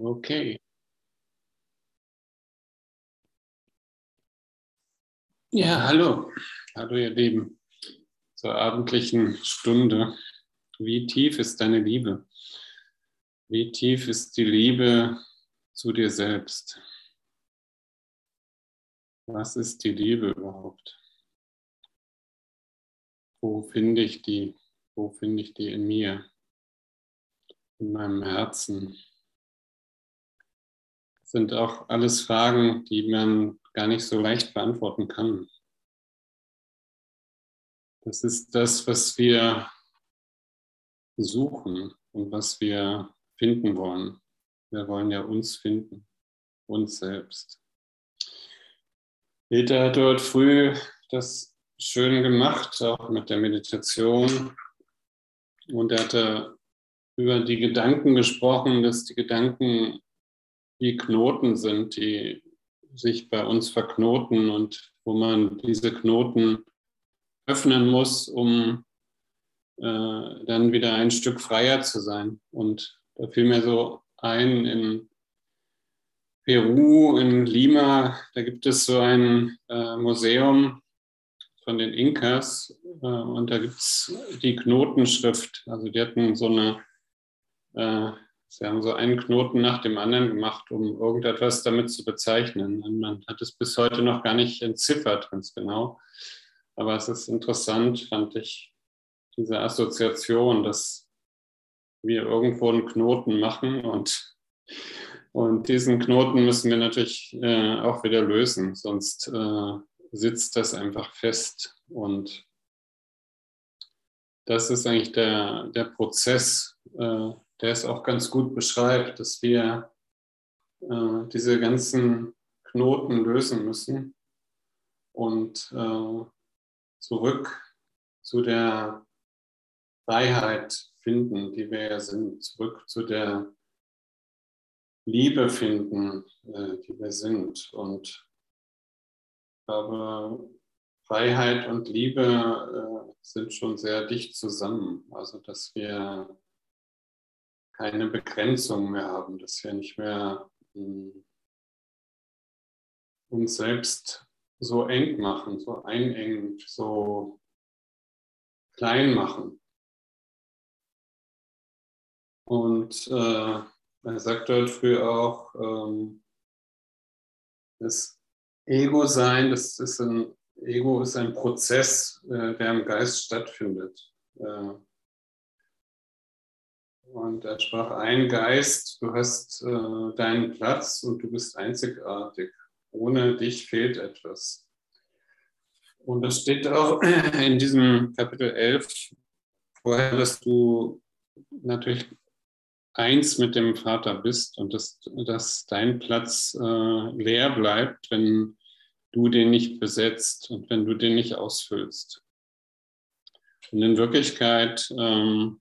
Okay. Ja, hallo. Hallo, ihr Lieben. Zur abendlichen Stunde. Wie tief ist deine Liebe? Wie tief ist die Liebe zu dir selbst? Was ist die Liebe überhaupt? Wo finde ich die? Wo finde ich die in mir? In meinem Herzen? Sind auch alles Fragen, die man gar nicht so leicht beantworten kann. Das ist das, was wir suchen und was wir finden wollen. Wir wollen ja uns finden, uns selbst. Peter hat dort früh das schön gemacht, auch mit der Meditation. Und er hatte über die Gedanken gesprochen, dass die Gedanken wie Knoten sind, die sich bei uns verknoten und wo man diese Knoten öffnen muss, um äh, dann wieder ein Stück freier zu sein. Und da fiel mir so ein, in Peru, in Lima, da gibt es so ein äh, Museum von den Inkas äh, und da gibt es die Knotenschrift. Also die hatten so eine äh, Sie haben so einen Knoten nach dem anderen gemacht, um irgendetwas damit zu bezeichnen. Und man hat es bis heute noch gar nicht entziffert, ganz genau. Aber es ist interessant, fand ich, diese Assoziation, dass wir irgendwo einen Knoten machen und, und diesen Knoten müssen wir natürlich äh, auch wieder lösen, sonst äh, sitzt das einfach fest. Und das ist eigentlich der, der Prozess, äh, der es auch ganz gut beschreibt, dass wir äh, diese ganzen Knoten lösen müssen und äh, zurück zu der Freiheit finden, die wir ja sind, zurück zu der Liebe finden, äh, die wir sind. Und ich glaube, Freiheit und Liebe äh, sind schon sehr dicht zusammen. Also, dass wir keine Begrenzung mehr haben, dass wir nicht mehr hm, uns selbst so eng machen, so einengen, so klein machen. Und äh, er sagt dort früher auch, ähm, das Ego-Sein, das ist ein Ego ist ein Prozess, äh, der im Geist stattfindet. Äh, und er sprach ein Geist, du hast äh, deinen Platz und du bist einzigartig. Ohne dich fehlt etwas. Und das steht auch in diesem Kapitel 11 vorher, dass du natürlich eins mit dem Vater bist und dass, dass dein Platz äh, leer bleibt, wenn du den nicht besetzt und wenn du den nicht ausfüllst. Und in Wirklichkeit ähm,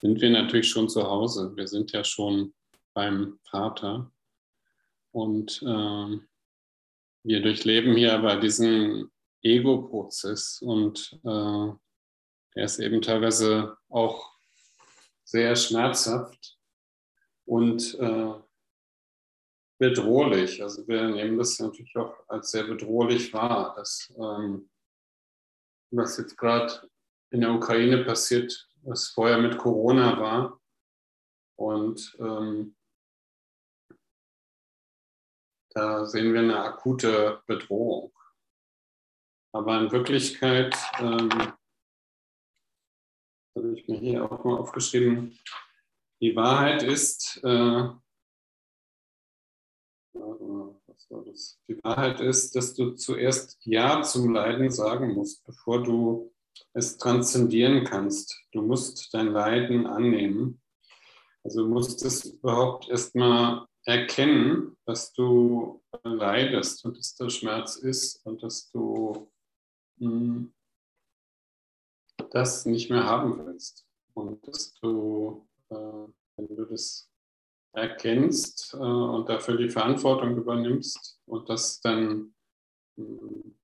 sind wir natürlich schon zu Hause. Wir sind ja schon beim Vater. Und äh, wir durchleben hier aber diesen Ego-Prozess und äh, der ist eben teilweise auch sehr schmerzhaft und äh, bedrohlich. Also wir nehmen das natürlich auch als sehr bedrohlich wahr, dass ähm, was jetzt gerade in der Ukraine passiert, was vorher mit Corona war. Und ähm, da sehen wir eine akute Bedrohung. Aber in Wirklichkeit, ähm, habe ich mir hier auch mal aufgeschrieben, die Wahrheit ist, äh, was war das? Die Wahrheit ist, dass du zuerst Ja zum Leiden sagen musst, bevor du es transzendieren kannst. Du musst dein Leiden annehmen. Also du musst es überhaupt erstmal erkennen, dass du leidest und dass der Schmerz ist und dass du mh, hm, das nicht mehr haben willst. Und dass du, äh, wenn du das erkennst äh, und dafür die Verantwortung übernimmst und das dann mh, hm,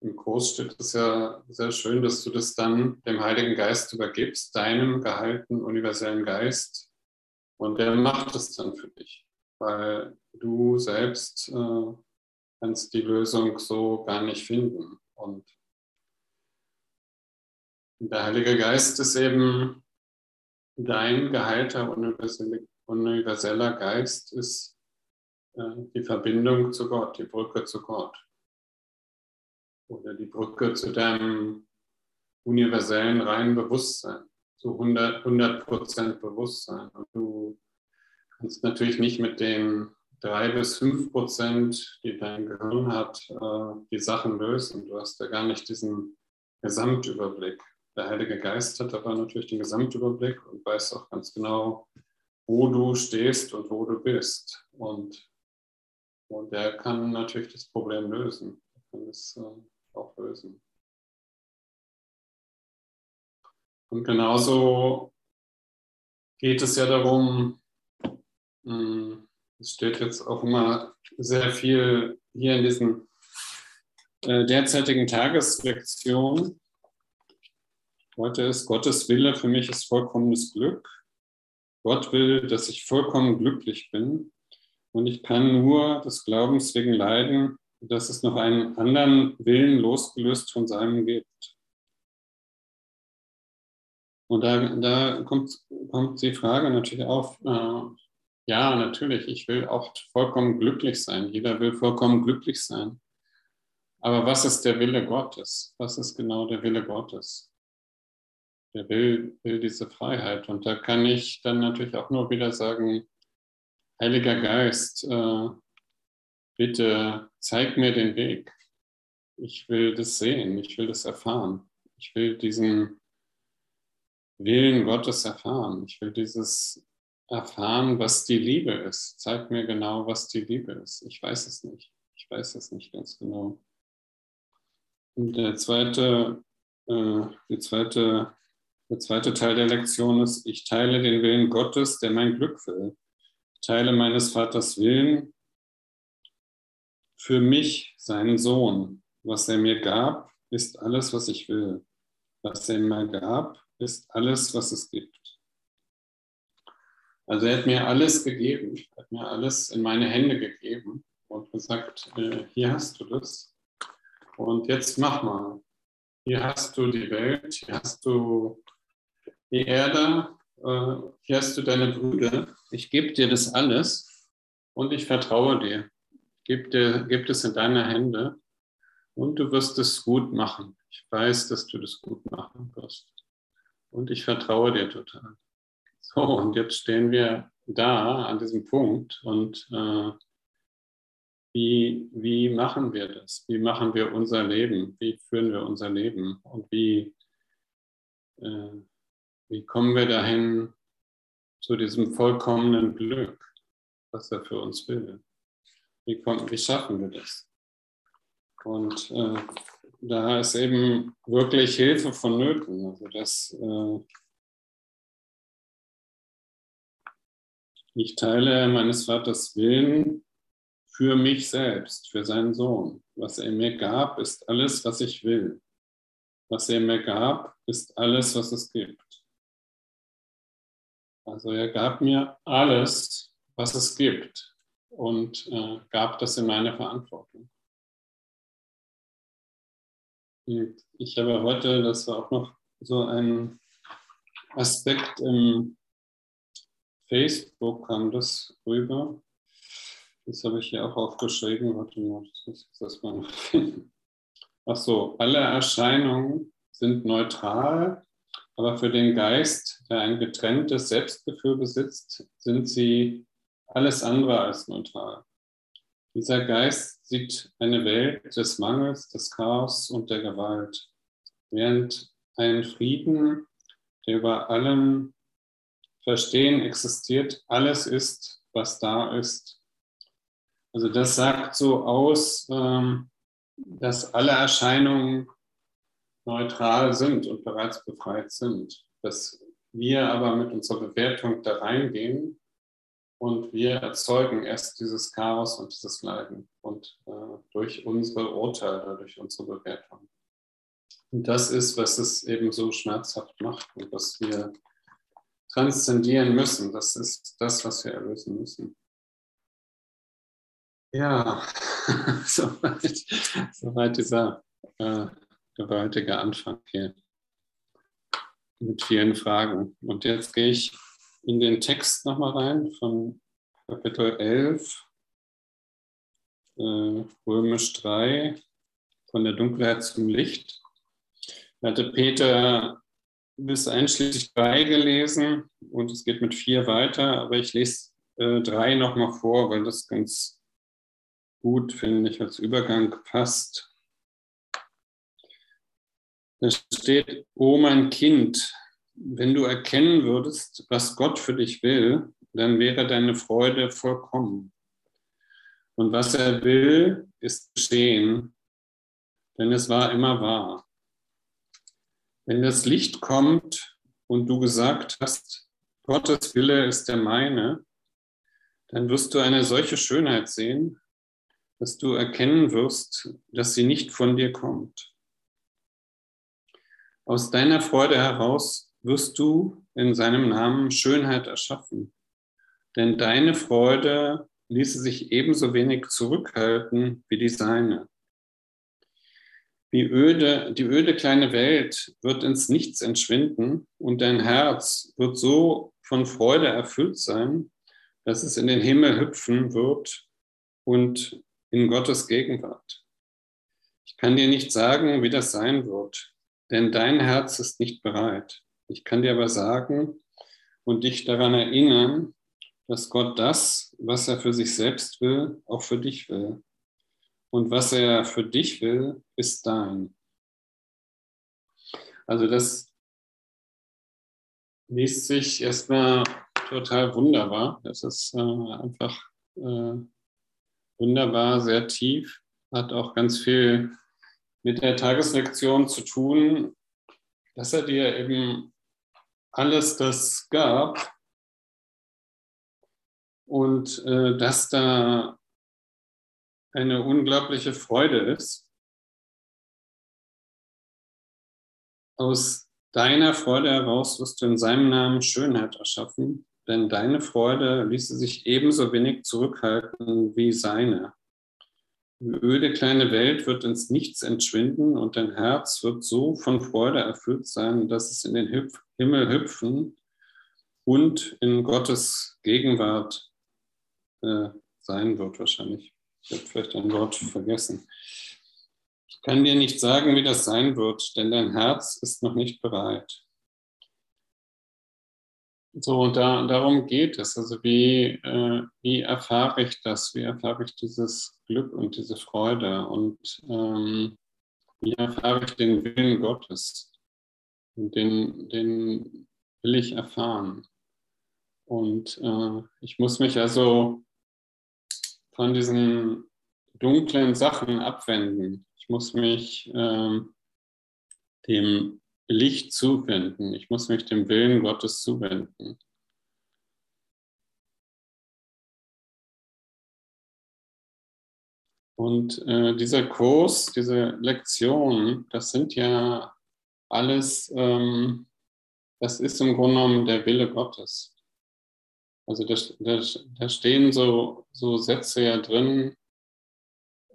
im Kurs steht es ja sehr schön, dass du das dann dem Heiligen Geist übergibst, deinem gehaltenen universellen Geist, Und der macht es dann für dich, weil du selbst äh, kannst die Lösung so gar nicht finden. Und der Heilige Geist ist eben dein geheilter universeller Geist, ist äh, die Verbindung zu Gott, die Brücke zu Gott. Oder die Brücke zu deinem universellen reinen Bewusstsein, zu 100 Prozent Bewusstsein. Und du kannst natürlich nicht mit den drei bis fünf Prozent, die dein Gehirn hat, äh, die Sachen lösen. Du hast ja gar nicht diesen Gesamtüberblick. Der Heilige Geist hat aber natürlich den Gesamtüberblick und weiß auch ganz genau, wo du stehst und wo du bist. Und, und der kann natürlich das Problem lösen. Er kann es äh, auch lösen. Und genauso geht es ja darum, hm, es steht jetzt auch immer sehr viel hier in diesen äh, derzeitigen Tageslektionen. Heute ist Gottes Wille für mich ist vollkommenes Glück. Gott will, dass ich vollkommen glücklich bin. Und ich kann nur des Glaubens wegen leiden, dass es noch einen anderen Willen losgelöst von seinem gibt. Und da, da kommt, kommt die Frage natürlich auf, äh, ja, natürlich, ich will auch vollkommen glücklich sein. Jeder will vollkommen glücklich sein. Aber was ist der Wille Gottes? Was ist genau der Wille Gottes? Der will, will diese Freiheit. Und da kann ich dann natürlich auch nur wieder sagen, Heiliger Geist, äh, bitte zeig mir den Weg. Ich will das sehen, ich will das erfahren. Ich will diesen Willen Gottes erfahren. Ich will dieses erfahren, was die Liebe ist. Zeig mir genau, was die Liebe ist. Ich weiß es nicht. Ich weiß es nicht ganz genau. Und der zweite, äh, die zweite, der zweite Teil der Lektion ist, ich teile den Willen Gottes, der mein Glück will. Ich teile meines Vaters Willen für mich, seinen Sohn. Was er mir gab, ist alles, was ich will. Was er mir gab, ist alles, was es gibt. Also er hat mir alles gegeben, er hat mir alles in meine Hände gegeben und gesagt, äh, hier hast du das und jetzt mach mal. Hier hast du die Welt, hier hast du die Erde, äh, hier hast du deine Brüder. Ich gebe dir das alles und ich vertraue dir. Gib, dir, gib es in deine Hände und du wirst es gut machen. Ich weiß, dass du das gut machen wirst. Und ich vertraue dir total. So, und jetzt stehen wir da an diesem Punkt und äh, wie, wie machen wir das? Wie machen wir unser Leben? Wie führen wir unser Leben? Und wie, äh, wie kommen wir dahin zu diesem vollkommenen Glück, was er für uns will? Wie, wie schaffen wir das? Und äh, da ist eben wirklich Hilfe vonnöten. Also das äh, ich teile meines Vaters Willen für mich selbst, für seinen Sohn. Was er mir gab, ist alles, was ich will. Was er mir gab, ist alles, was es gibt. Also er gab mir alles, was es gibt und äh, gab das in meine Verantwortung. Und ich habe heute, das war auch noch so ein Aspekt im Facebook kam das rüber. Das habe ich hier auch aufgeschrieben. Warte mal, das muss ich jetzt erstmal finden. Ach so, alle Erscheinungen sind neutral, aber für den Geist, der ein getrenntes Selbstgefühl besitzt, sind sie alles andere als neutral. Dieser Geist sieht eine Welt des Mangels, des Chaos und der Gewalt, während ein Frieden, der über allem Verstehen existiert, alles ist, was da ist. Also das sagt so aus, ähm, dass alle Erscheinungen neutral sind und bereits befreit sind. Dass wir aber mit unserer Bewertung da reingehen und wir erzeugen erst dieses Chaos und dieses Leiden und äh, durch unsere Urteile, durch unsere Bewertung. Und das ist, was es eben so schmerzhaft macht und was wir transzendieren müssen. Das ist das, was wir erlösen müssen. Ja, soweit, soweit dieser äh, gewaltige Anfang hier mit vielen Fragen. Und jetzt gehe ich in den Text nochmal rein von Kapitel 11, äh, Römisch 3, von der Dunkelheit zum Licht. Da hatte Peter bis einschließlich 3 gelesen und es geht mit 4 weiter, aber ich lese äh, 3 nochmal vor, weil das ganz gut, finde ich, als Übergang passt. Da steht, oh mein Kind, wenn du erkennen würdest, was Gott für dich will, dann wäre deine Freude vollkommen. Und was er will, ist geschehen, denn es war immer wahr. Wenn das Licht kommt und du gesagt hast, Gottes Wille ist der meine, dann wirst du eine solche Schönheit sehen, dass du erkennen wirst, dass sie nicht von dir kommt. Aus deiner Freude heraus wirst du in seinem Namen Schönheit erschaffen. Denn deine Freude ließe sich ebenso wenig zurückhalten wie die seine. Wie öde, die öde kleine Welt wird ins Nichts entschwinden und dein Herz wird so von Freude erfüllt sein, dass es in den Himmel hüpfen wird und in Gottes Gegenwart. Ich kann dir nicht sagen, wie das sein wird, denn dein Herz ist nicht bereit. Ich kann dir aber sagen und dich daran erinnern, dass Gott das, was er für sich selbst will, auch für dich will. Und was er für dich will, ist dein. Also das liest sich erstmal total wunderbar. Das ist äh, einfach äh, wunderbar, sehr tief, hat auch ganz viel mit der Tageslektion zu tun, dass er dir eben alles das gab und äh, dass da eine unglaubliche Freude ist. Aus deiner Freude heraus wirst du in seinem Namen Schönheit erschaffen, denn deine Freude ließe sich ebenso wenig zurückhalten wie seine. Die öde kleine Welt wird ins Nichts entschwinden und dein Herz wird so von Freude erfüllt sein, dass es in den Hüpf Himmel hüpfen und in Gottes Gegenwart äh, sein wird wahrscheinlich. Ich habe vielleicht ein Wort vergessen. Ich kann dir nicht sagen, wie das sein wird, denn dein Herz ist noch nicht bereit. So, und da, darum geht es. Also wie, äh, wie erfahre ich das? Wie erfahre ich dieses Glück und diese Freude? Und ähm, wie erfahre ich den Willen Gottes? Und den, den will ich erfahren. Und äh, ich muss mich also von diesen dunklen Sachen abwenden. Ich muss mich äh, dem Licht zuwenden. Ich muss mich dem Willen Gottes zuwenden. Und äh, dieser Kurs, diese Lektion, das sind ja alles, ähm, das ist im Grunde genommen der Wille Gottes. Also da, da, da stehen so, so Sätze ja drin,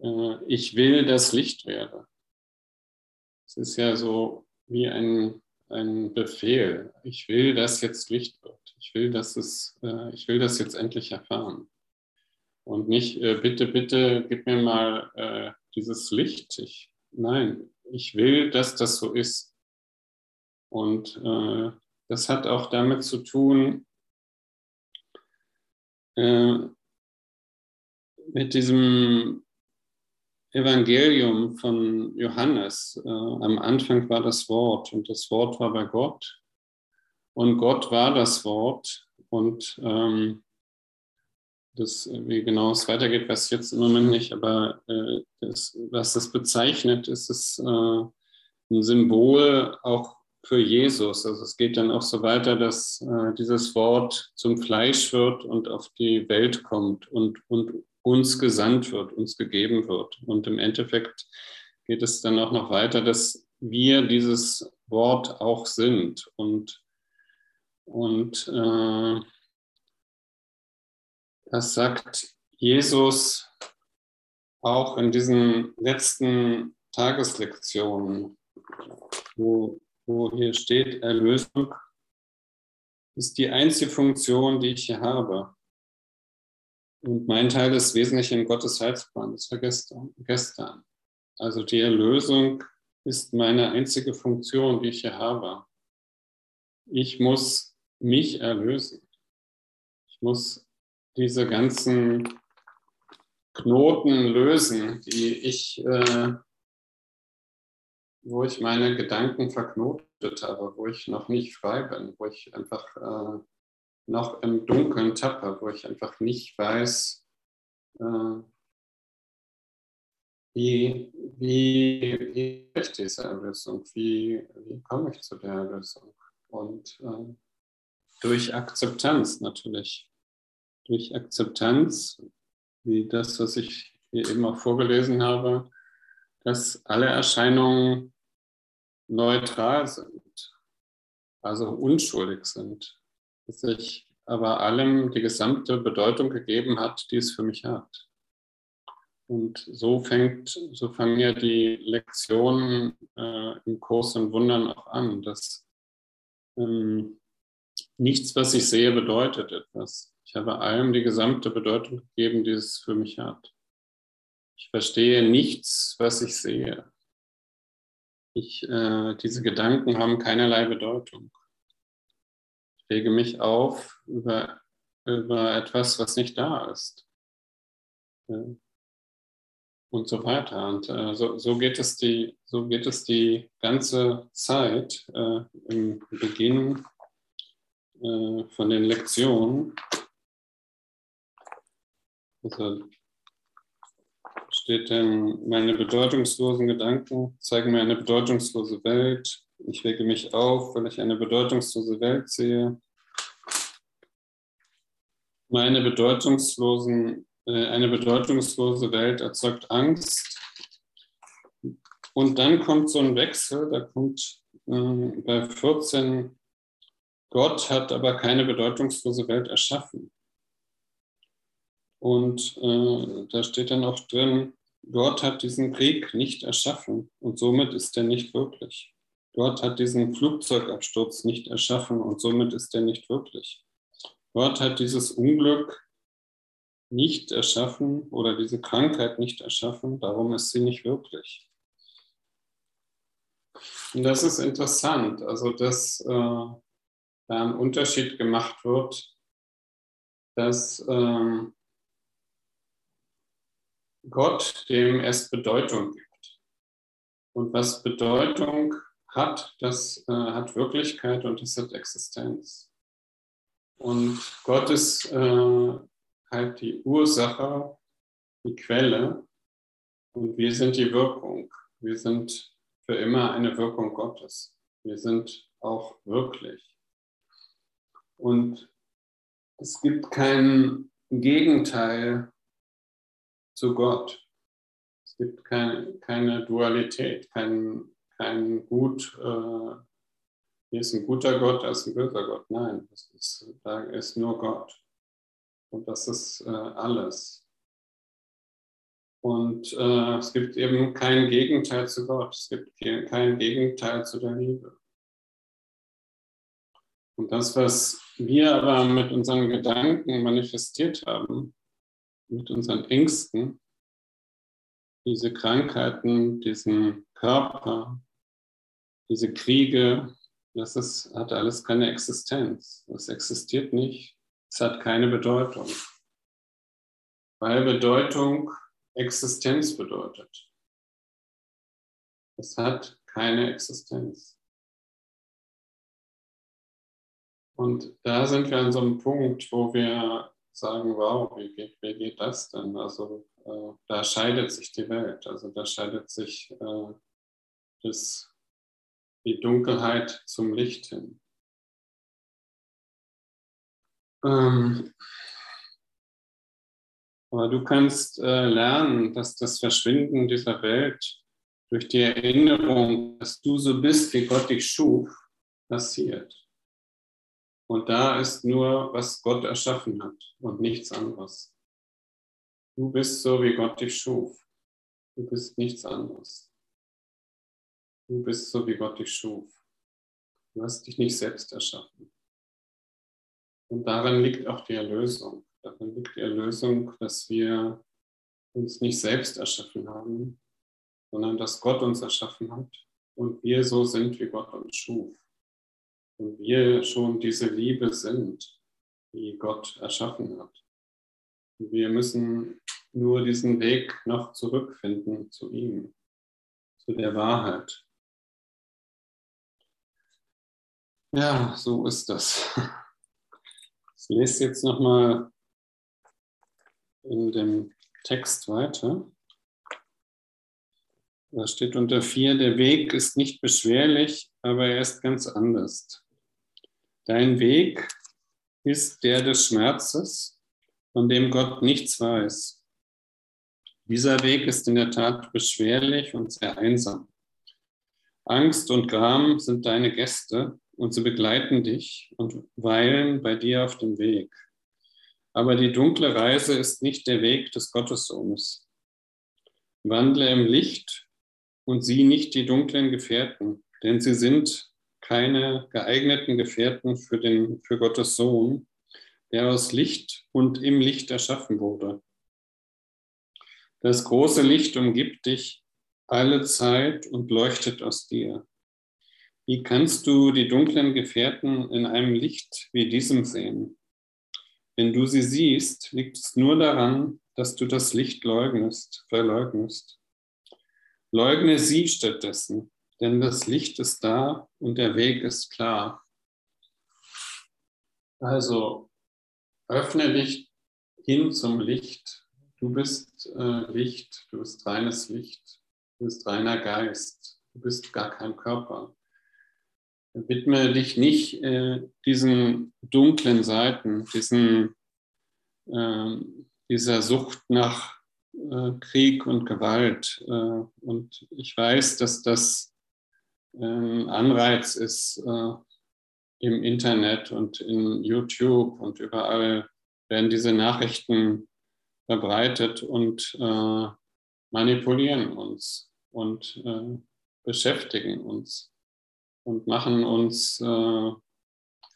äh, ich will, dass Licht werde. Es ist ja so wie ein, ein Befehl. Ich will, dass jetzt Licht wird. Ich will, dass es, äh, ich will das jetzt endlich erfahren. Und nicht, äh, bitte, bitte, gib mir mal äh, dieses Licht. Ich, nein, ich will, dass das so ist. Und äh, das hat auch damit zu tun, äh, mit diesem Evangelium von Johannes. Äh, am Anfang war das Wort und das Wort war bei Gott und Gott war das Wort und ähm, das, wie genau es weitergeht, weiß ich jetzt im Moment nicht, aber äh, das, was das bezeichnet, ist es äh, ein Symbol auch für Jesus. Also es geht dann auch so weiter, dass äh, dieses Wort zum Fleisch wird und auf die Welt kommt und, und uns gesandt wird, uns gegeben wird. Und im Endeffekt geht es dann auch noch weiter, dass wir dieses Wort auch sind. Und Und äh, das sagt Jesus auch in diesen letzten Tageslektionen, wo, wo hier steht, Erlösung ist die einzige Funktion, die ich hier habe. Und mein Teil ist wesentlich in Gottes Heilsplan, das war gestern. gestern. Also die Erlösung ist meine einzige Funktion, die ich hier habe. Ich muss mich erlösen. Ich muss diese ganzen Knoten lösen, die ich, äh, wo ich meine Gedanken verknotet habe, wo ich noch nicht frei bin, wo ich einfach äh, noch im Dunkeln tappe, wo ich einfach nicht weiß, äh, wie, wie, wie ich diese Erlösung, wie, wie komme ich zu der Erlösung? Und äh, durch Akzeptanz natürlich. Durch Akzeptanz, wie das, was ich hier eben auch vorgelesen habe, dass alle Erscheinungen neutral sind, also unschuldig sind sich aber allem die gesamte Bedeutung gegeben hat, die es für mich hat. Und so fängt, so fangen ja die Lektionen äh, im Kurs und Wundern auch an, dass ähm, nichts, was ich sehe, bedeutet etwas. Ich habe allem die gesamte Bedeutung gegeben, die es für mich hat. Ich verstehe nichts, was ich sehe. Ich, äh, diese Gedanken haben keinerlei Bedeutung rege mich auf über, über etwas, was nicht da ist. Und so weiter. Und äh, so, so, geht es die, so geht es die ganze Zeit äh, im Beginn äh, von den Lektionen. Also steht denn, meine bedeutungslosen Gedanken zeigen mir eine bedeutungslose Welt. Ich wege mich auf, weil ich eine bedeutungslose Welt sehe. Meine bedeutungslosen, äh, eine bedeutungslose Welt erzeugt Angst. Und dann kommt so ein Wechsel, da kommt äh, bei 14, Gott hat aber keine bedeutungslose Welt erschaffen. Und äh, da steht dann auch drin, Gott hat diesen Krieg nicht erschaffen und somit ist er nicht wirklich. Gott hat diesen Flugzeugabsturz nicht erschaffen und somit ist er nicht wirklich. Gott hat dieses Unglück nicht erschaffen oder diese Krankheit nicht erschaffen, darum ist sie nicht wirklich. Und das ist interessant, also dass äh, da ein Unterschied gemacht wird, dass äh, Gott dem erst Bedeutung gibt. Und was Bedeutung hat, das äh, hat Wirklichkeit und das hat Existenz. Und Gott ist äh, halt die Ursache, die Quelle und wir sind die Wirkung. Wir sind für immer eine Wirkung Gottes. Wir sind auch wirklich. Und es gibt kein Gegenteil zu Gott. Es gibt keine, keine Dualität, kein, kein Gut, äh, hier ist ein guter Gott, da ist ein böser Gott. Nein, ist, da ist nur Gott. Und das ist äh, alles. Und äh, es gibt eben kein Gegenteil zu Gott. Es gibt kein Gegenteil zu der Liebe. Und das, was wir aber mit unseren Gedanken manifestiert haben, mit unseren Ängsten, diese Krankheiten, diesen Körper, diese Kriege, das ist, hat alles keine Existenz. Es existiert nicht. Es hat keine Bedeutung. Weil Bedeutung Existenz bedeutet. Es hat keine Existenz. Und da sind wir an so einem Punkt, wo wir sagen, wow, wie geht, wie geht das denn? Also äh, da scheidet sich die Welt, also da scheidet sich äh, das, die Dunkelheit zum Licht hin. Ähm, aber du kannst äh, lernen, dass das Verschwinden dieser Welt durch die Erinnerung, dass du so bist, wie Gott dich schuf, passiert. Und da ist nur, was Gott erschaffen hat und nichts anderes. Du bist so, wie Gott dich schuf. Du bist nichts anderes. Du bist so, wie Gott dich schuf. Du hast dich nicht selbst erschaffen. Und darin liegt auch die Erlösung. Darin liegt die Erlösung, dass wir uns nicht selbst erschaffen haben, sondern dass Gott uns erschaffen hat und wir so sind, wie Gott uns schuf. Und wir schon diese Liebe sind, die Gott erschaffen hat. Und wir müssen nur diesen Weg noch zurückfinden zu ihm, zu der Wahrheit. Ja, so ist das. Ich lese jetzt nochmal in dem Text weiter. Da steht unter vier, der Weg ist nicht beschwerlich, aber er ist ganz anders. Dein Weg ist der des Schmerzes, von dem Gott nichts weiß. Dieser Weg ist in der Tat beschwerlich und sehr einsam. Angst und Gram sind deine Gäste und sie begleiten dich und weilen bei dir auf dem Weg. Aber die dunkle Reise ist nicht der Weg des Gottessohnes. Wandle im Licht und sieh nicht die dunklen Gefährten, denn sie sind keine geeigneten Gefährten für, den, für Gottes Sohn, der aus Licht und im Licht erschaffen wurde. Das große Licht umgibt dich alle Zeit und leuchtet aus dir. Wie kannst du die dunklen Gefährten in einem Licht wie diesem sehen? Wenn du sie siehst, liegt es nur daran, dass du das Licht leugnest, verleugnest. Leugne sie stattdessen, denn das Licht ist da und der Weg ist klar. Also öffne dich hin zum Licht. Du bist äh, Licht, du bist reines Licht, du bist reiner Geist, du bist gar kein Körper widme dich nicht äh, diesen dunklen Seiten, diesen, äh, dieser Sucht nach äh, Krieg und Gewalt. Äh, und ich weiß, dass das ein Anreiz ist äh, im Internet und in YouTube und überall werden diese Nachrichten verbreitet und äh, manipulieren uns und beschäftigen uns und machen uns, äh,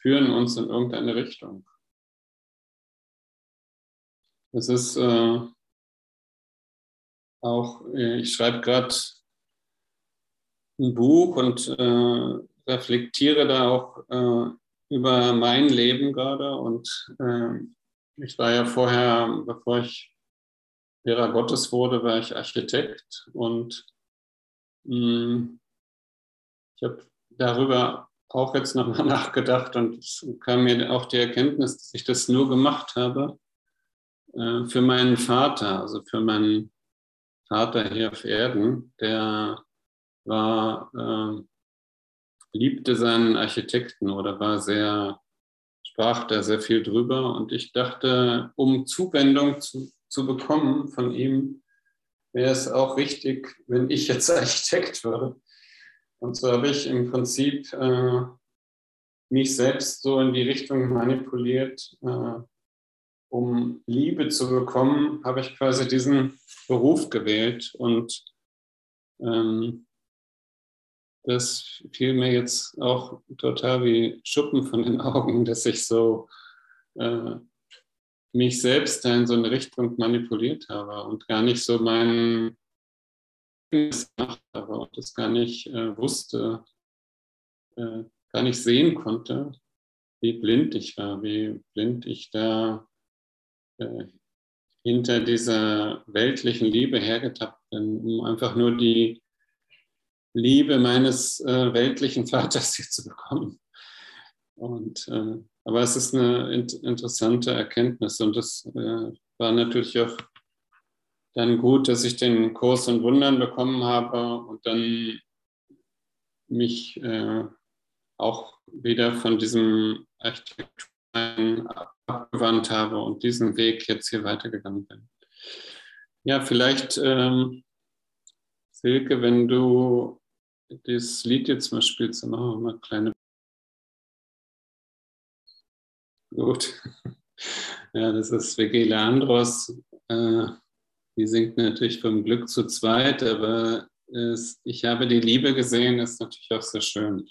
führen uns in irgendeine Richtung. Es ist äh, auch, äh, ich schreibe gerade ein Buch und äh, reflektiere da auch äh, über mein Leben gerade. Und äh, ich war ja vorher, bevor ich Lehrer Gottes wurde, war ich Architekt und mh, hm, ich habe darüber auch jetzt nochmal nachgedacht und es kam mir auch die Erkenntnis, dass ich das nur gemacht habe äh, für meinen Vater, also für meinen Vater hier auf Erden, der war, äh, liebte seinen Architekten oder war sehr, sprach da sehr viel drüber und ich dachte, um Zuwendung zu, zu bekommen von ihm, wäre es auch richtig, wenn ich jetzt Architekt würde und so habe ich im Prinzip äh, mich selbst so in die Richtung manipuliert, äh, um Liebe zu bekommen, habe ich quasi diesen Beruf gewählt. Und ähm, das fiel mir jetzt auch total wie Schuppen von den Augen, dass ich so äh, mich selbst da in so eine Richtung manipuliert habe und gar nicht so meinen habe und das gar nicht äh, wusste, äh, gar nicht sehen konnte, wie blind ich war, wie blind ich da äh, hinter dieser weltlichen Liebe hergetappt bin, um einfach nur die Liebe meines äh, weltlichen Vaters hier zu bekommen. Und, äh, aber es ist eine in interessante Erkenntnis und das äh, war natürlich auch dann gut, dass ich den Kurs in Wundern bekommen habe und dann mich äh, auch wieder von diesem Architektur abgewandt habe und diesen Weg jetzt hier weitergegangen bin. Ja, vielleicht, ähm, Silke, wenn du das Lied jetzt mal spielst, dann machen wir mal eine kleine Gut. Ja, das ist Vegile Andros. Äh, die singt natürlich vom Glück zu zweit, aber es, ich habe die Liebe gesehen, ist natürlich auch sehr schön.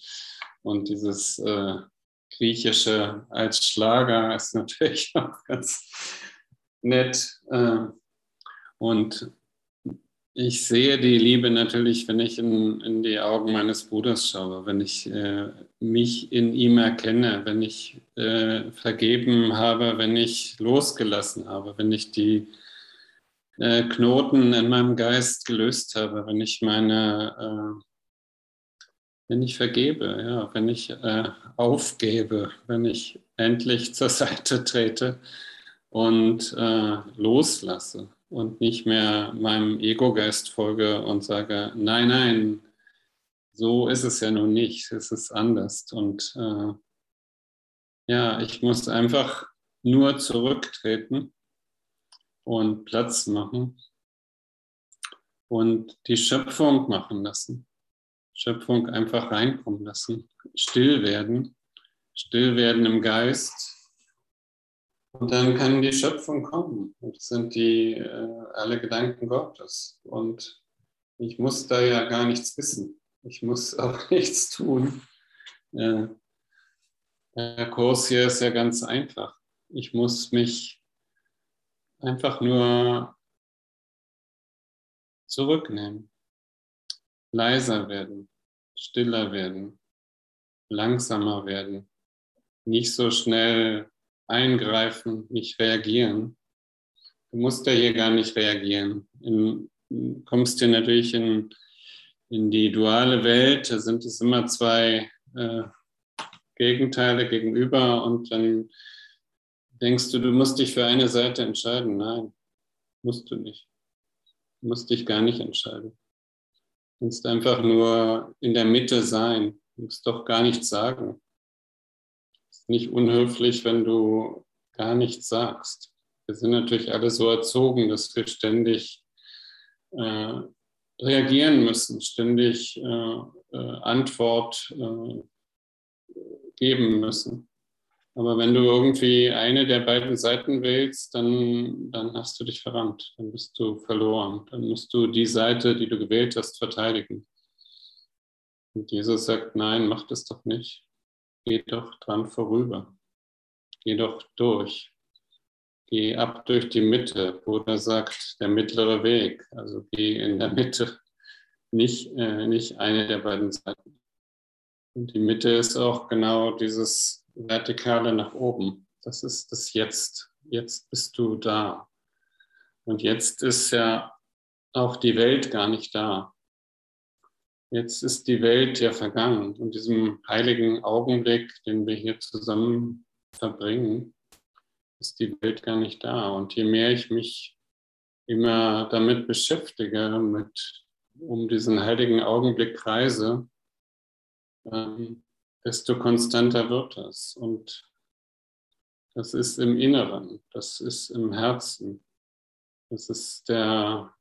Und dieses äh, Griechische als Schlager ist natürlich auch ganz nett. Äh, und ich sehe die Liebe natürlich, wenn ich in, in die Augen meines Bruders schaue, wenn ich äh, mich in ihm erkenne, wenn ich äh, vergeben habe, wenn ich losgelassen habe, wenn ich die äh, Knoten in meinem Geist gelöst habe, wenn ich meine, äh, wenn ich vergebe, ja, wenn ich äh, aufgebe, wenn ich endlich zur Seite trete und äh, loslasse und nicht mehr meinem Ego-Geist folge und sage, nein, nein, so ist es ja nun nicht, es ist anders. Und äh, ja, ich muss einfach nur zurücktreten und Platz machen und die Schöpfung machen lassen. Schöpfung einfach reinkommen lassen, still werden, still werden im Geist, und dann kann die Schöpfung kommen. Das sind die äh, alle Gedanken Gottes. Und ich muss da ja gar nichts wissen. Ich muss auch nichts tun. Äh, der Kurs hier ist ja ganz einfach. Ich muss mich einfach nur zurücknehmen, leiser werden, stiller werden, langsamer werden, nicht so schnell eingreifen, nicht reagieren. Du musst ja hier gar nicht reagieren. Du kommst hier natürlich in, in die duale Welt, da sind es immer zwei äh, Gegenteile gegenüber und dann denkst du, du musst dich für eine Seite entscheiden. Nein, musst du nicht. Du musst dich gar nicht entscheiden. Du musst einfach nur in der Mitte sein. Du musst doch gar nichts sagen nicht unhöflich, wenn du gar nichts sagst. Wir sind natürlich alle so erzogen, dass wir ständig äh, reagieren müssen, ständig äh, äh, Antwort äh, geben müssen. Aber wenn du irgendwie eine der beiden Seiten wählst, dann, dann hast du dich verrannt, dann bist du verloren. Dann musst du die Seite, die du gewählt hast, verteidigen. Und Jesus sagt, nein, mach das doch nicht. Geh doch dran vorüber. Geh doch durch. Geh ab durch die Mitte. Buddha sagt, der mittlere Weg. Also geh in der Mitte, nicht, äh, nicht eine der beiden Seiten. Und die Mitte ist auch genau dieses Vertikale nach oben. Das ist das Jetzt. Jetzt bist du da. Und jetzt ist ja auch die Welt gar nicht da. Jetzt ist die Welt ja vergangen und diesem heiligen Augenblick, den wir hier zusammen verbringen, ist die Welt gar nicht da. Und je mehr ich mich immer damit beschäftige, mit, um diesen heiligen Augenblick kreise, ähm, desto konstanter wird es. Und das ist im Inneren, das ist im Herzen, das ist der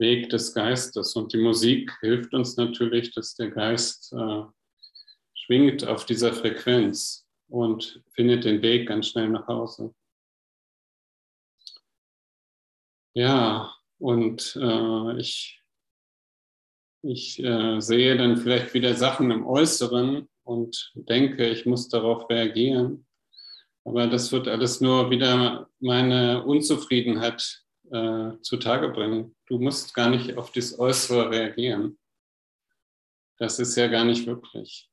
Weg des Geistes. Und die Musik hilft uns natürlich, dass der Geist äh, schwingt auf dieser Frequenz und findet den Weg ganz schnell nach Hause. Ja, und äh, ich, ich äh, sehe dann vielleicht wieder Sachen im Äußeren und denke, ich muss darauf reagieren. Aber das wird alles nur wieder meine Unzufriedenheit äh, zutage bringen. Du musst gar nicht auf das Äußere reagieren. Das ist ja gar nicht wirklich.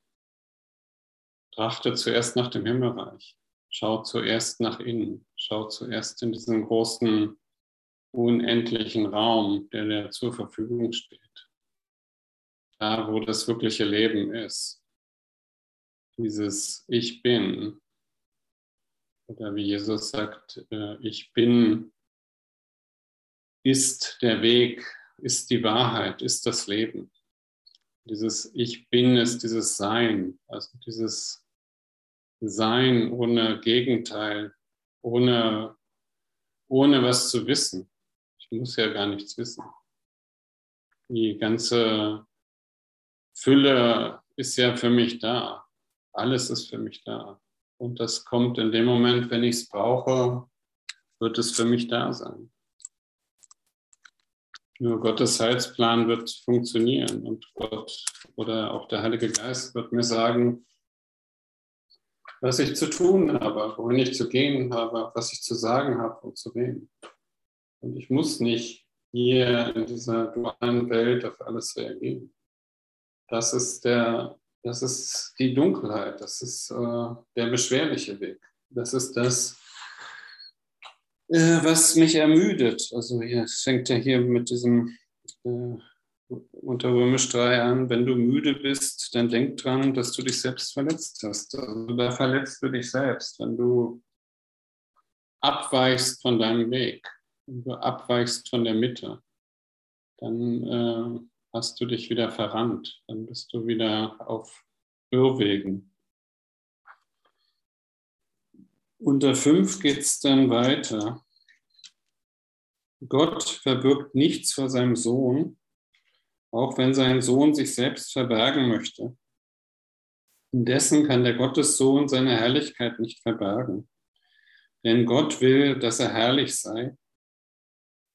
Trachte zuerst nach dem Himmelreich. Schau zuerst nach innen. Schau zuerst in diesen großen, unendlichen Raum, der dir zur Verfügung steht. Da, wo das wirkliche Leben ist. Dieses Ich bin. Oder wie Jesus sagt, äh, ich bin ist der Weg, ist die Wahrheit, ist das Leben. Dieses Ich bin ist dieses Sein, also dieses Sein ohne Gegenteil, ohne, ohne was zu wissen. Ich muss ja gar nichts wissen. Die ganze Fülle ist ja für mich da. Alles ist für mich da. Und das kommt in dem Moment, wenn ich es brauche, wird es für mich da sein. Nur Gottes Heilsplan wird funktionieren und Gott oder auch der Heilige Geist wird mir sagen, was ich zu tun habe, wohin ich zu gehen habe, was ich zu sagen habe und zu wem. Und ich muss nicht hier in dieser dualen Welt auf alles reagieren. Das ist, der, das ist die Dunkelheit, das ist äh, der beschwerliche Weg. Das ist das, äh, was mich ermüdet. Also hier fängt ja hier mit diesem äh, unter Römisch 3 an, wenn du müde bist, dann denk dran, dass du dich selbst verletzt hast. Also da verletzt du dich selbst, wenn du abweichst von deinem Weg, wenn du abweichst von der Mitte, dann äh, hast du dich wieder verrannt, dann bist du wieder auf Irrwegen. Unter 5 geht es dann weiter. Gott verbirgt nichts vor seinem Sohn, auch wenn sein Sohn sich selbst verbergen möchte. Indessen kann der Gottessohn seine Herrlichkeit nicht verbergen. Denn Gott will, dass er herrlich sei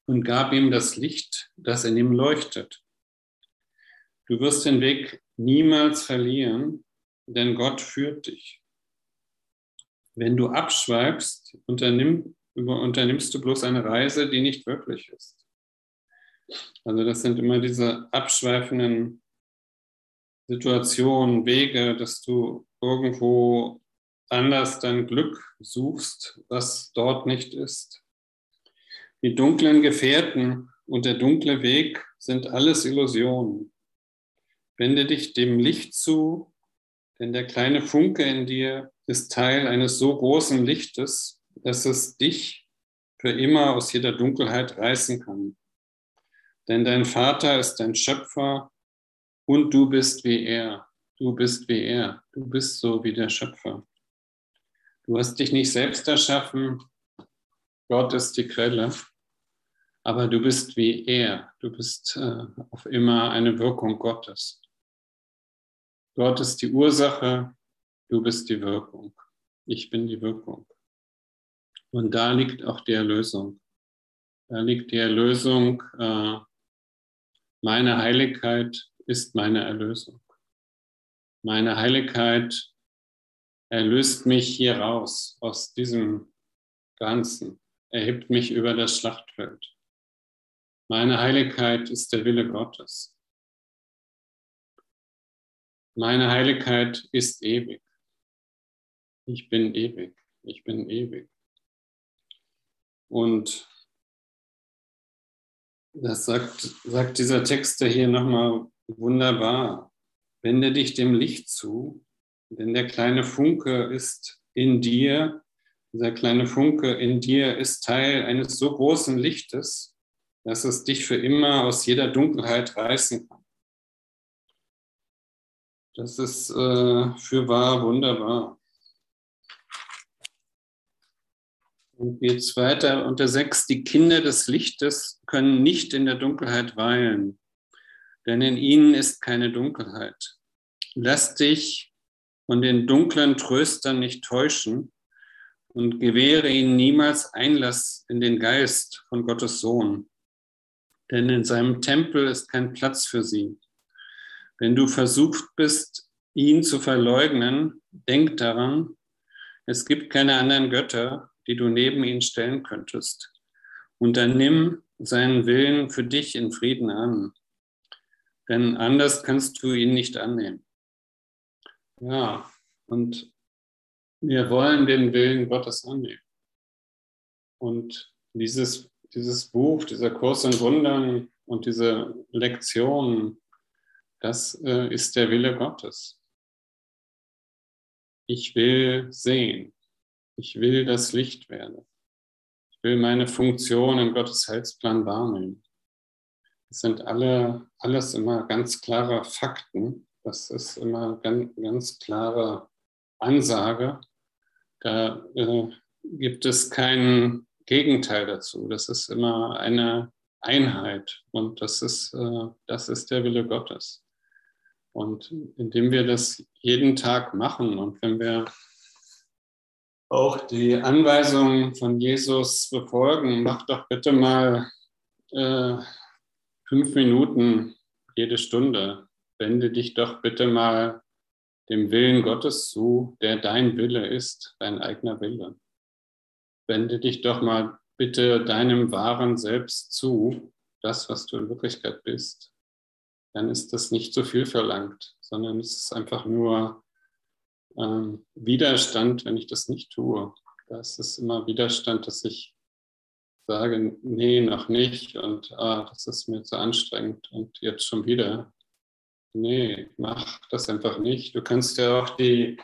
und gab ihm das Licht, das in ihm leuchtet. Du wirst den Weg niemals verlieren, denn Gott führt dich. Wenn du abschweifst, unternimm, unternimmst du bloß eine Reise, die nicht wirklich ist. Also das sind immer diese abschweifenden Situationen, Wege, dass du irgendwo anders dein Glück suchst, was dort nicht ist. Die dunklen Gefährten und der dunkle Weg sind alles Illusionen. Wende dich dem Licht zu, denn der kleine Funke in dir ist Teil eines so großen Lichtes, dass es dich für immer aus jeder Dunkelheit reißen kann. Denn dein Vater ist dein Schöpfer und du bist wie er. Du bist wie er. Du bist so wie der Schöpfer. Du hast dich nicht selbst erschaffen. Gott ist die Quelle. Aber du bist wie er. Du bist äh, auf immer eine Wirkung Gottes. Gott ist die Ursache. Du bist die Wirkung. Ich bin die Wirkung. Und da liegt auch die Erlösung. Da liegt die Erlösung. Äh, meine Heiligkeit ist meine Erlösung. Meine Heiligkeit erlöst mich hier raus aus diesem Ganzen, erhebt mich über das Schlachtfeld. Meine Heiligkeit ist der Wille Gottes. Meine Heiligkeit ist ewig. Ich bin ewig. Ich bin ewig. Und das sagt, sagt dieser Text hier nochmal wunderbar. Wende dich dem Licht zu, denn der kleine Funke ist in dir, dieser kleine Funke in dir ist Teil eines so großen Lichtes, dass es dich für immer aus jeder Dunkelheit reißen kann. Das ist äh, für wahr wunderbar. Und geht's weiter unter sechs. Die Kinder des Lichtes können nicht in der Dunkelheit weilen, denn in ihnen ist keine Dunkelheit. Lass dich von den dunklen Tröstern nicht täuschen und gewähre ihnen niemals Einlass in den Geist von Gottes Sohn. Denn in seinem Tempel ist kein Platz für sie. Wenn du versucht bist, ihn zu verleugnen, denk daran, es gibt keine anderen Götter, die du neben ihn stellen könntest. Und dann nimm seinen Willen für dich in Frieden an. Denn anders kannst du ihn nicht annehmen. Ja, und wir wollen den Willen Gottes annehmen. Und dieses, dieses Buch, dieser Kurs in Wundern und diese Lektion, das äh, ist der Wille Gottes. Ich will sehen. Ich will das Licht werden. Ich will meine Funktion in Gottes Heilsplan wahrnehmen. Das sind alle, alles immer ganz klare Fakten. Das ist immer ganz, ganz klare Ansage. Da äh, gibt es kein Gegenteil dazu. Das ist immer eine Einheit und das ist, äh, das ist der Wille Gottes. Und indem wir das jeden Tag machen und wenn wir auch die Anweisungen von Jesus befolgen. Mach doch bitte mal äh, fünf Minuten jede Stunde. Wende dich doch bitte mal dem Willen Gottes zu, der dein Wille ist, dein eigener Wille. Wende dich doch mal bitte deinem wahren Selbst zu, das, was du in Wirklichkeit bist. Dann ist das nicht so viel verlangt, sondern es ist einfach nur ähm, Widerstand, wenn ich das nicht tue. Das ist immer Widerstand, dass ich sage, nee, noch nicht und ah, das ist mir zu anstrengend und jetzt schon wieder. Nee, mach das einfach nicht. Du kannst ja auch die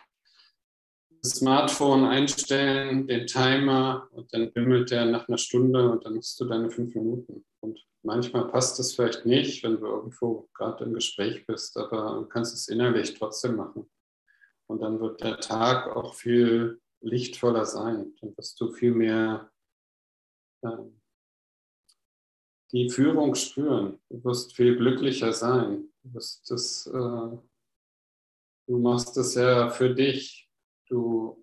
das Smartphone einstellen, den Timer und dann bimmelt der nach einer Stunde und dann hast du deine fünf Minuten. Manchmal passt das vielleicht nicht, wenn du irgendwo gerade im Gespräch bist, aber du kannst es innerlich trotzdem machen. Und dann wird der Tag auch viel lichtvoller sein. Dann wirst du viel mehr äh, die Führung spüren. Du wirst viel glücklicher sein. Du, das, äh, du machst es ja für dich. Du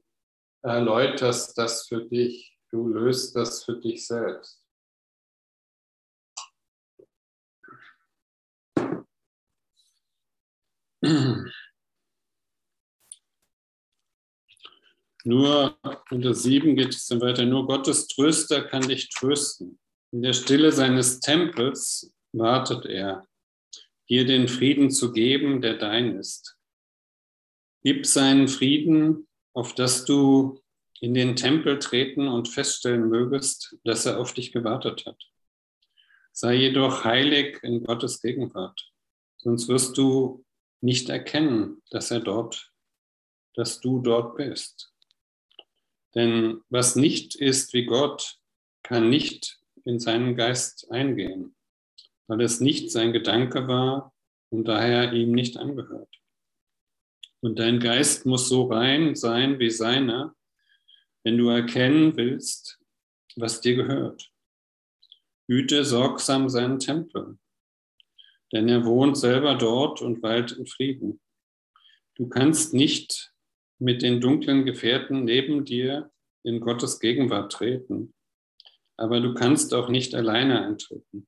erläuterst das für dich. Du löst das für dich selbst. Nur unter sieben geht es dann weiter. Nur Gottes Tröster kann dich trösten. In der Stille seines Tempels wartet er, dir den Frieden zu geben, der dein ist. Gib seinen Frieden, auf dass du in den Tempel treten und feststellen mögest, dass er auf dich gewartet hat. Sei jedoch heilig in Gottes Gegenwart, sonst wirst du nicht erkennen, dass er dort, dass du dort bist. Denn was nicht ist wie Gott, kann nicht in seinen Geist eingehen, weil es nicht sein Gedanke war und daher ihm nicht angehört. Und dein Geist muss so rein sein wie seiner, wenn du erkennen willst, was dir gehört. Hüte sorgsam seinen Tempel, denn er wohnt selber dort und weilt in Frieden. Du kannst nicht mit den dunklen Gefährten neben dir in Gottes Gegenwart treten. Aber du kannst auch nicht alleine eintreten.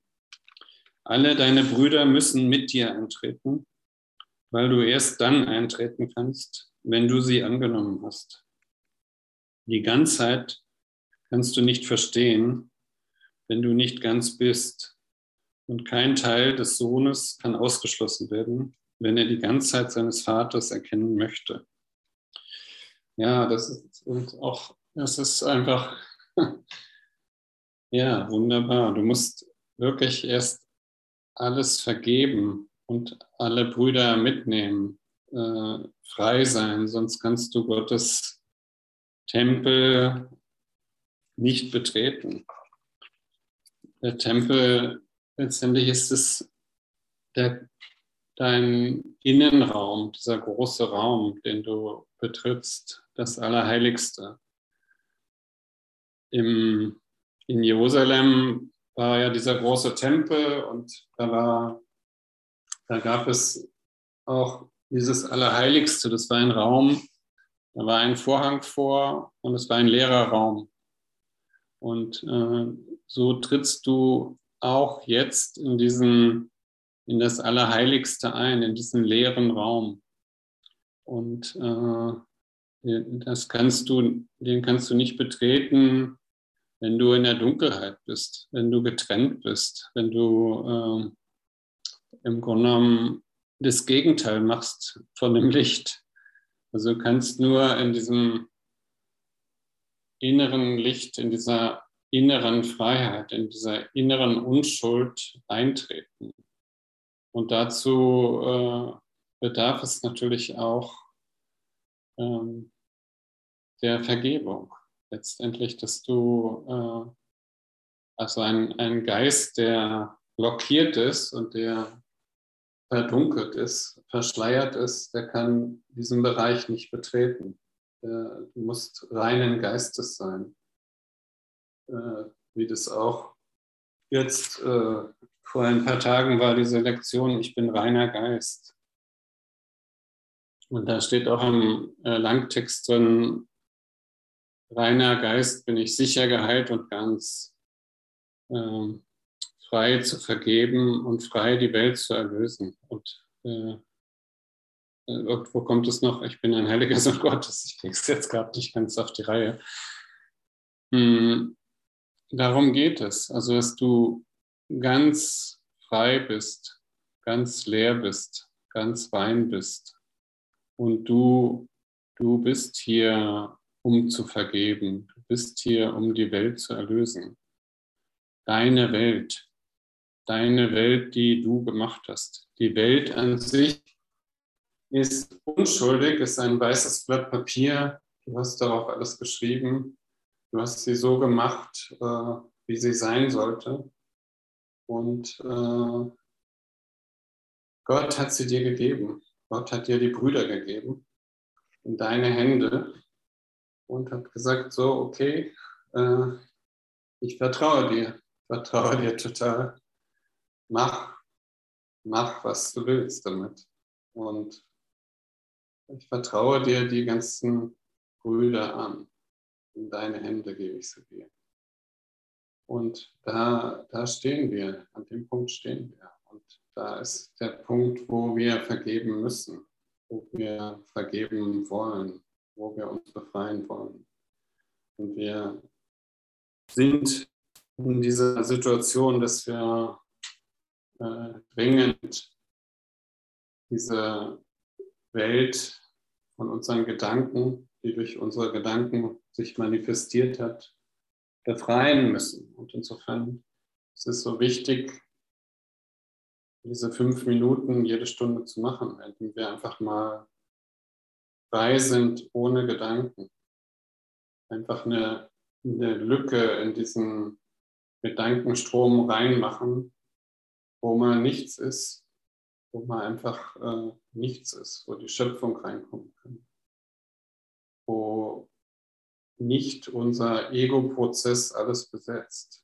Alle deine Brüder müssen mit dir eintreten, weil du erst dann eintreten kannst, wenn du sie angenommen hast. Die Ganzheit kannst du nicht verstehen, wenn du nicht ganz bist. Und kein Teil des Sohnes kann ausgeschlossen werden, wenn er die Ganzheit seines Vaters erkennen möchte. Ja, das ist und auch, das ist einfach, ja, wunderbar. Du musst wirklich erst alles vergeben und alle Brüder mitnehmen, äh, frei sein, sonst kannst du Gottes Tempel nicht betreten. Der Tempel, letztendlich ist es der dein Innenraum, dieser große Raum, den du betrittst, das Allerheiligste. Im, in Jerusalem war ja dieser große Tempel und da, war, da gab es auch dieses Allerheiligste. Das war ein Raum, da war ein Vorhang vor und es war ein leerer Raum. Und äh, so trittst du auch jetzt in diesen in das Allerheiligste ein, in diesen leeren Raum. Und äh, das kannst du, den kannst du nicht betreten, wenn du in der Dunkelheit bist, wenn du getrennt bist, wenn du äh, im Grunde genommen das Gegenteil machst von dem Licht. Also du kannst nur in diesem inneren Licht, in dieser inneren Freiheit, in dieser inneren Unschuld eintreten. Und dazu äh, bedarf es natürlich auch ähm, der Vergebung. Letztendlich, dass du, äh, also ein, ein Geist, der blockiert ist und der verdunkelt ist, verschleiert ist, der kann diesen Bereich nicht betreten. Du musst reinen Geistes sein, äh, wie das auch jetzt äh, vor ein paar Tagen war diese Lektion, ich bin reiner Geist. Und da steht auch im äh, Langtext drin, reiner Geist bin ich sicher geheilt und ganz äh, frei zu vergeben und frei die Welt zu erlösen. Und äh, irgendwo kommt es noch, ich bin ein heiliger Sohn Gottes. Ich kriege es jetzt gerade nicht ganz auf die Reihe. Hm, darum geht es. Also, dass du ganz frei bist, ganz leer bist, ganz rein bist. Und du, du bist hier, um zu vergeben. Du bist hier, um die Welt zu erlösen. Deine Welt, deine Welt, die du gemacht hast. Die Welt an sich ist unschuldig, ist ein weißes Blatt Papier. Du hast darauf alles geschrieben. Du hast sie so gemacht, äh, wie sie sein sollte. Und äh, Gott hat sie dir gegeben. Gott hat dir die Brüder gegeben in deine Hände und hat gesagt, so, okay, äh, ich vertraue dir, vertraue dir total. Mach, mach, was du willst damit. Und ich vertraue dir die ganzen Brüder an. In deine Hände gebe ich sie dir. Und da, da stehen wir, an dem Punkt stehen wir. Und da ist der Punkt, wo wir vergeben müssen, wo wir vergeben wollen, wo wir uns befreien wollen. Und wir sind in dieser Situation, dass wir äh, dringend diese Welt von unseren Gedanken, die durch unsere Gedanken sich manifestiert hat, befreien müssen. Und insofern ist es so wichtig, diese fünf Minuten jede Stunde zu machen, indem wir einfach mal frei sind ohne Gedanken. Einfach eine, eine Lücke in diesen Gedankenstrom reinmachen, wo man nichts ist, wo man einfach äh, nichts ist, wo die Schöpfung reinkommen kann, wo nicht unser Ego-Prozess alles besetzt.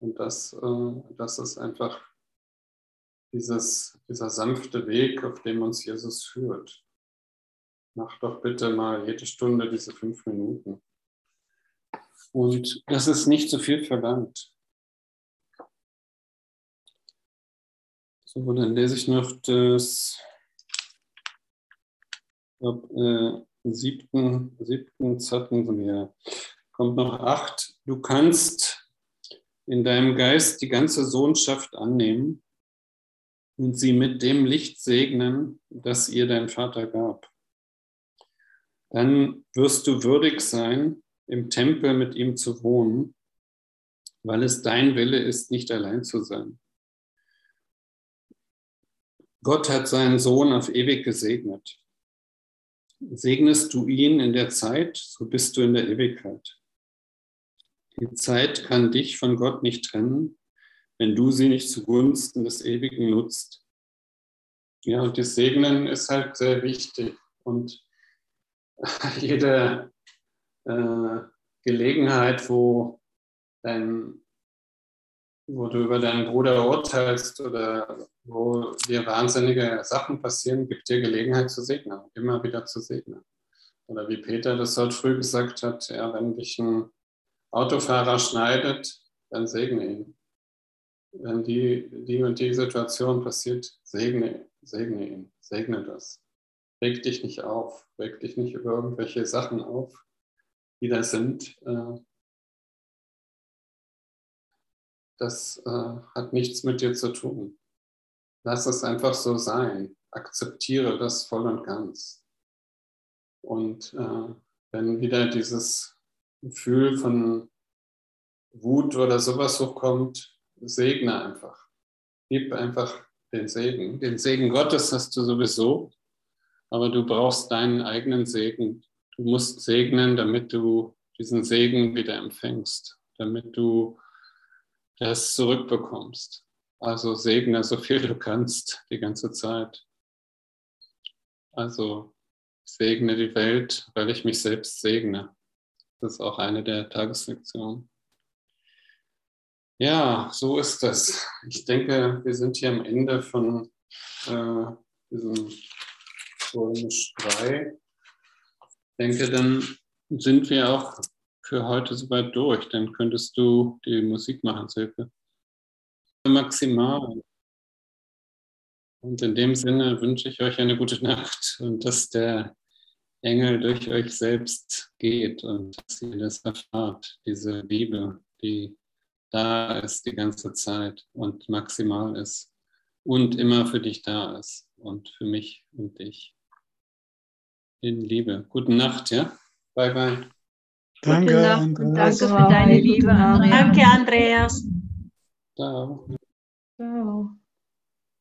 Und das, äh, das ist einfach dieses, dieser sanfte Weg, auf dem uns Jesus führt. Mach doch bitte mal jede Stunde diese fünf Minuten. Und das ist nicht so viel verlangt. So, dann lese ich noch das glaub, äh, siebten, siebten Zacken, ja, kommt noch acht. Du kannst in deinem Geist die ganze Sohnschaft annehmen und sie mit dem Licht segnen, das ihr dein Vater gab. Dann wirst du würdig sein, im Tempel mit ihm zu wohnen, weil es dein Wille ist, nicht allein zu sein. Gott hat seinen Sohn auf ewig gesegnet. Segnest du ihn in der Zeit, so bist du in der Ewigkeit. Die Zeit kann dich von Gott nicht trennen, wenn du sie nicht zugunsten des Ewigen nutzt. Ja, und das Segnen ist halt sehr wichtig. Und jede äh, Gelegenheit, wo, dein, wo du über deinen Bruder urteilst oder wo dir wahnsinnige Sachen passieren, gibt dir Gelegenheit zu segnen, immer wieder zu segnen. Oder wie Peter das heute früh gesagt hat, ja, wenn dich ein Autofahrer schneidet, dann segne ihn wenn die, die und die Situation passiert, segne, segne ihn, segne das. Reg dich nicht auf, reg dich nicht über irgendwelche Sachen auf, die da sind. Äh, das äh, hat nichts mit dir zu tun. Lass es einfach so sein. Akzeptiere das voll und ganz. Und äh, wenn wieder dieses Gefühl von Wut oder sowas hochkommt, segne einfach. Gib einfach den Segen. Den Segen Gottes hast du sowieso, aber du brauchst deinen eigenen Segen. Du musst segnen, damit du diesen Segen wieder empfängst, damit du das zurückbekommst. Also segne so viel du kannst die ganze Zeit. Also segne die Welt, weil ich mich selbst segne. Das ist auch eine der Tageslektionen. Ja, so ist das. Ich denke, wir sind hier am Ende von äh, diesem Römisch 3. Ich denke, dann sind wir auch für heute soweit durch. Dann könntest du die Musik machen, Silke. Maximal. Und in dem Sinne wünsche ich euch eine gute Nacht und dass der Engel durch euch selbst geht und dass ihr das erfahrt, diese Liebe, die da ist die ganze Zeit und maximal ist und immer für dich da ist und für mich und dich. In Liebe. Gute Nacht, ja? Bye, bye. Danke, Gute Nacht und danke für deine Liebe, Andreas. Danke, Andreas. Tchau. Tchau.